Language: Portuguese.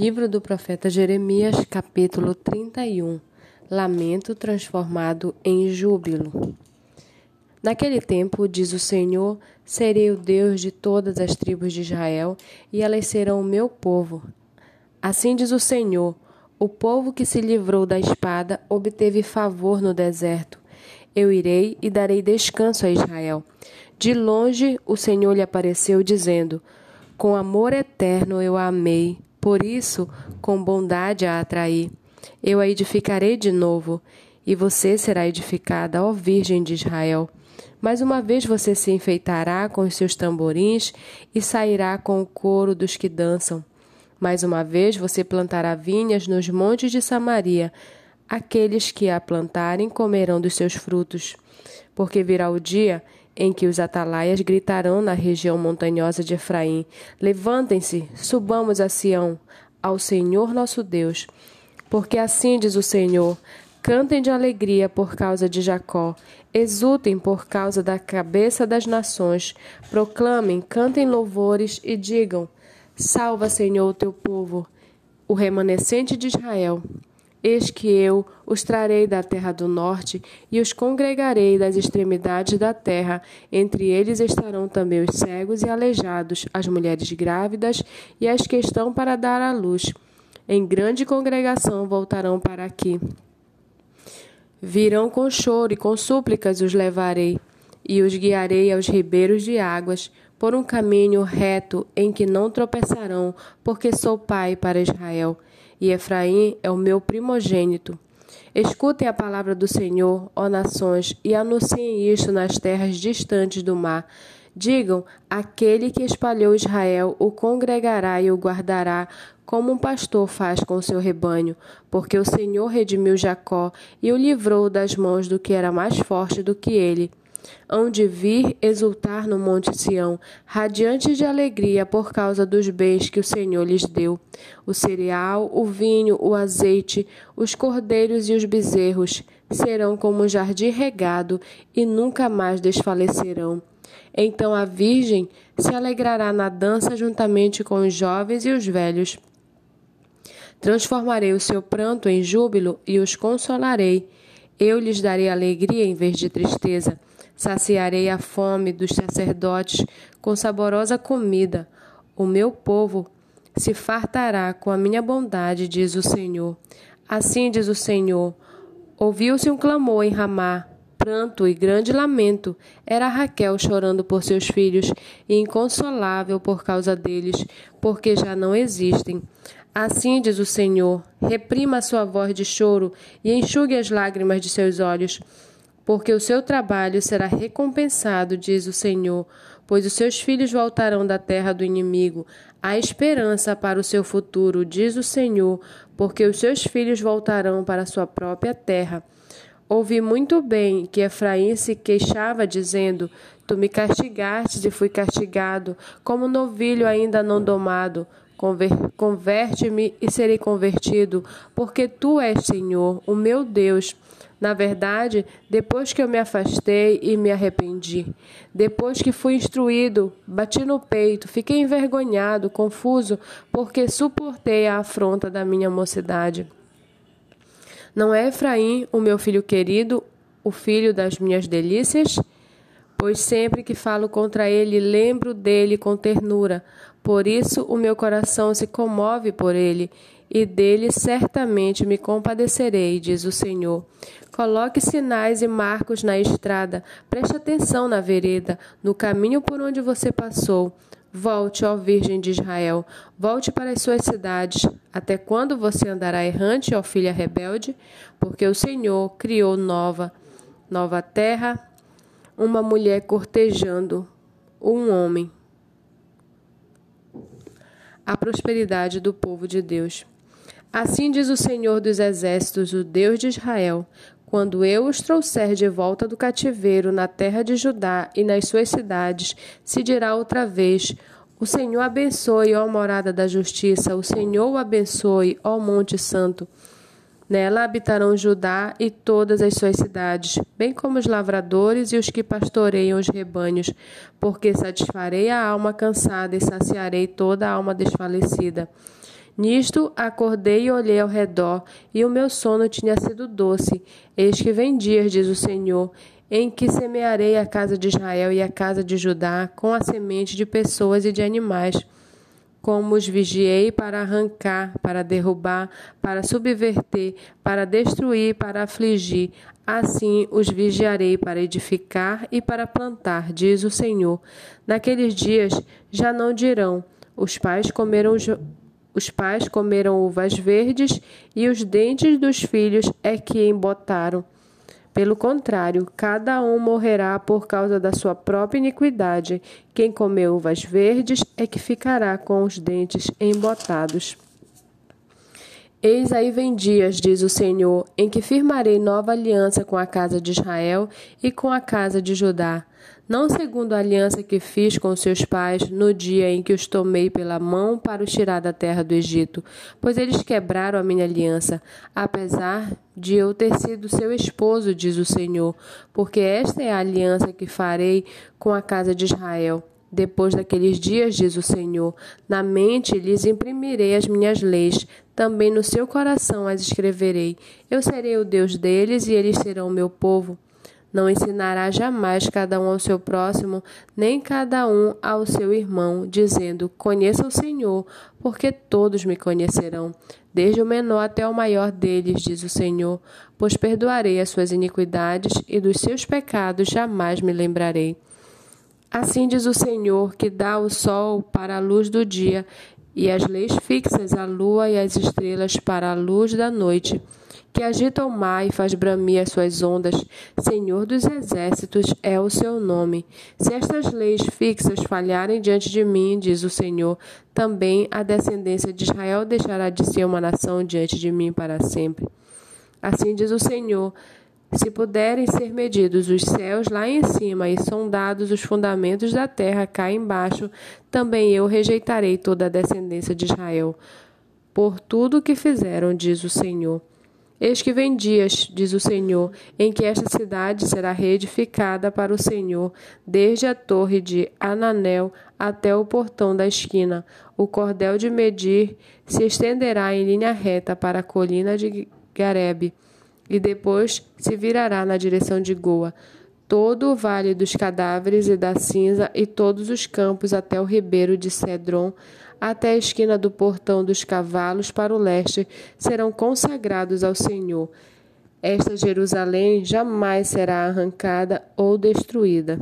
Livro do profeta Jeremias, capítulo 31 Lamento transformado em júbilo. Naquele tempo, diz o Senhor, serei o Deus de todas as tribos de Israel, e elas serão o meu povo. Assim diz o Senhor: o povo que se livrou da espada obteve favor no deserto. Eu irei e darei descanso a Israel. De longe o Senhor lhe apareceu, dizendo: Com amor eterno eu a amei por isso, com bondade a atraí. Eu a edificarei de novo, e você será edificada, ó Virgem de Israel. Mais uma vez você se enfeitará com os seus tamborins e sairá com o coro dos que dançam. Mais uma vez você plantará vinhas nos montes de Samaria. Aqueles que a plantarem comerão dos seus frutos. Porque virá o dia em que os atalaias gritarão na região montanhosa de Efraim: Levantem-se, subamos a Sião, ao Senhor nosso Deus. Porque assim diz o Senhor: Cantem de alegria por causa de Jacó, exultem por causa da cabeça das nações, proclamem, cantem louvores e digam: Salva, Senhor, o teu povo, o remanescente de Israel. Eis que eu os trarei da terra do norte e os congregarei das extremidades da terra. Entre eles estarão também os cegos e aleijados, as mulheres grávidas e as que estão para dar à luz. Em grande congregação voltarão para aqui. Virão com choro e com súplicas os levarei, e os guiarei aos ribeiros de águas, por um caminho reto em que não tropeçarão, porque sou pai para Israel e Efraim é o meu primogênito. Escutem a palavra do Senhor, ó nações, e anunciem isto nas terras distantes do mar. Digam: aquele que espalhou Israel o congregará e o guardará, como um pastor faz com seu rebanho, porque o Senhor redimiu Jacó e o livrou das mãos do que era mais forte do que ele hão de vir exultar no Monte Sião, radiantes de alegria por causa dos bens que o Senhor lhes deu: o cereal, o vinho, o azeite, os cordeiros e os bezerros serão como um jardim regado e nunca mais desfalecerão. Então a Virgem se alegrará na dança juntamente com os jovens e os velhos. Transformarei o seu pranto em júbilo e os consolarei. Eu lhes darei alegria em vez de tristeza Saciarei a fome dos sacerdotes com saborosa comida. O meu povo se fartará com a minha bondade, diz o Senhor. Assim diz o Senhor: Ouviu-se um clamor em Ramá, pranto e grande lamento. Era Raquel chorando por seus filhos e inconsolável por causa deles, porque já não existem. Assim diz o Senhor: reprima a sua voz de choro e enxugue as lágrimas de seus olhos porque o seu trabalho será recompensado, diz o Senhor, pois os seus filhos voltarão da terra do inimigo. Há esperança para o seu futuro, diz o Senhor, porque os seus filhos voltarão para a sua própria terra. Ouvi muito bem que Efraim se queixava, dizendo: Tu me castigastes e fui castigado, como novilho ainda não domado. Converte-me e serei convertido, porque tu és Senhor, o meu Deus. Na verdade, depois que eu me afastei e me arrependi, depois que fui instruído, bati no peito, fiquei envergonhado, confuso, porque suportei a afronta da minha mocidade. Não é Efraim, o meu filho querido, o filho das minhas delícias? Pois sempre que falo contra ele, lembro dele com ternura. Por isso o meu coração se comove por ele e dele certamente me compadecerei, diz o Senhor. Coloque sinais e marcos na estrada, preste atenção na vereda, no caminho por onde você passou. Volte, ó Virgem de Israel, volte para as suas cidades. Até quando você andará errante, ó filha rebelde? Porque o Senhor criou nova, nova terra, uma mulher cortejando um homem. A prosperidade do povo de Deus. Assim diz o Senhor dos Exércitos, o Deus de Israel: quando eu os trouxer de volta do cativeiro na terra de Judá e nas suas cidades, se dirá outra vez: O Senhor abençoe, ó morada da justiça, o Senhor o abençoe, ó Monte Santo. Nela habitarão Judá e todas as suas cidades, bem como os lavradores e os que pastoreiam os rebanhos, porque satisfarei a alma cansada e saciarei toda a alma desfalecida. Nisto acordei e olhei ao redor, e o meu sono tinha sido doce. Eis que vem dias, diz o Senhor, em que semearei a casa de Israel e a casa de Judá com a semente de pessoas e de animais como os vigiei para arrancar, para derrubar, para subverter, para destruir, para afligir, assim os vigiarei para edificar e para plantar, diz o Senhor. Naqueles dias já não dirão: os pais comeram os pais comeram uvas verdes e os dentes dos filhos é que embotaram. Pelo contrário, cada um morrerá por causa da sua própria iniquidade. Quem comeu uvas verdes é que ficará com os dentes embotados. Eis aí vem dias, diz o Senhor, em que firmarei nova aliança com a casa de Israel e com a casa de Judá. Não segundo a aliança que fiz com seus pais no dia em que os tomei pela mão para os tirar da terra do Egito, pois eles quebraram a minha aliança, apesar de eu ter sido seu esposo, diz o Senhor, porque esta é a aliança que farei com a casa de Israel depois daqueles dias, diz o Senhor, na mente lhes imprimirei as minhas leis, também no seu coração as escreverei. Eu serei o Deus deles e eles serão meu povo. Não ensinará jamais cada um ao seu próximo, nem cada um ao seu irmão, dizendo: Conheça o Senhor, porque todos me conhecerão, desde o menor até o maior deles, diz o Senhor, pois perdoarei as suas iniquidades e dos seus pecados jamais me lembrarei. Assim diz o Senhor, que dá o sol para a luz do dia, e as leis fixas a lua e as estrelas para a luz da noite, que agita o mar e faz bramir as suas ondas, Senhor dos exércitos é o seu nome. Se estas leis fixas falharem diante de mim, diz o Senhor, também a descendência de Israel deixará de ser uma nação diante de mim para sempre. Assim diz o Senhor, se puderem ser medidos os céus lá em cima e sondados os fundamentos da terra cá embaixo, também eu rejeitarei toda a descendência de Israel. Por tudo o que fizeram, diz o Senhor. Eis que vem dias, diz o Senhor, em que esta cidade será reedificada para o Senhor, desde a torre de Ananel até o portão da esquina. O cordel de medir se estenderá em linha reta para a colina de Garebe e depois se virará na direção de Goa, todo o vale dos cadáveres e da cinza e todos os campos até o ribeiro de Cedron, até a esquina do portão dos cavalos para o leste, serão consagrados ao Senhor. Esta Jerusalém jamais será arrancada ou destruída.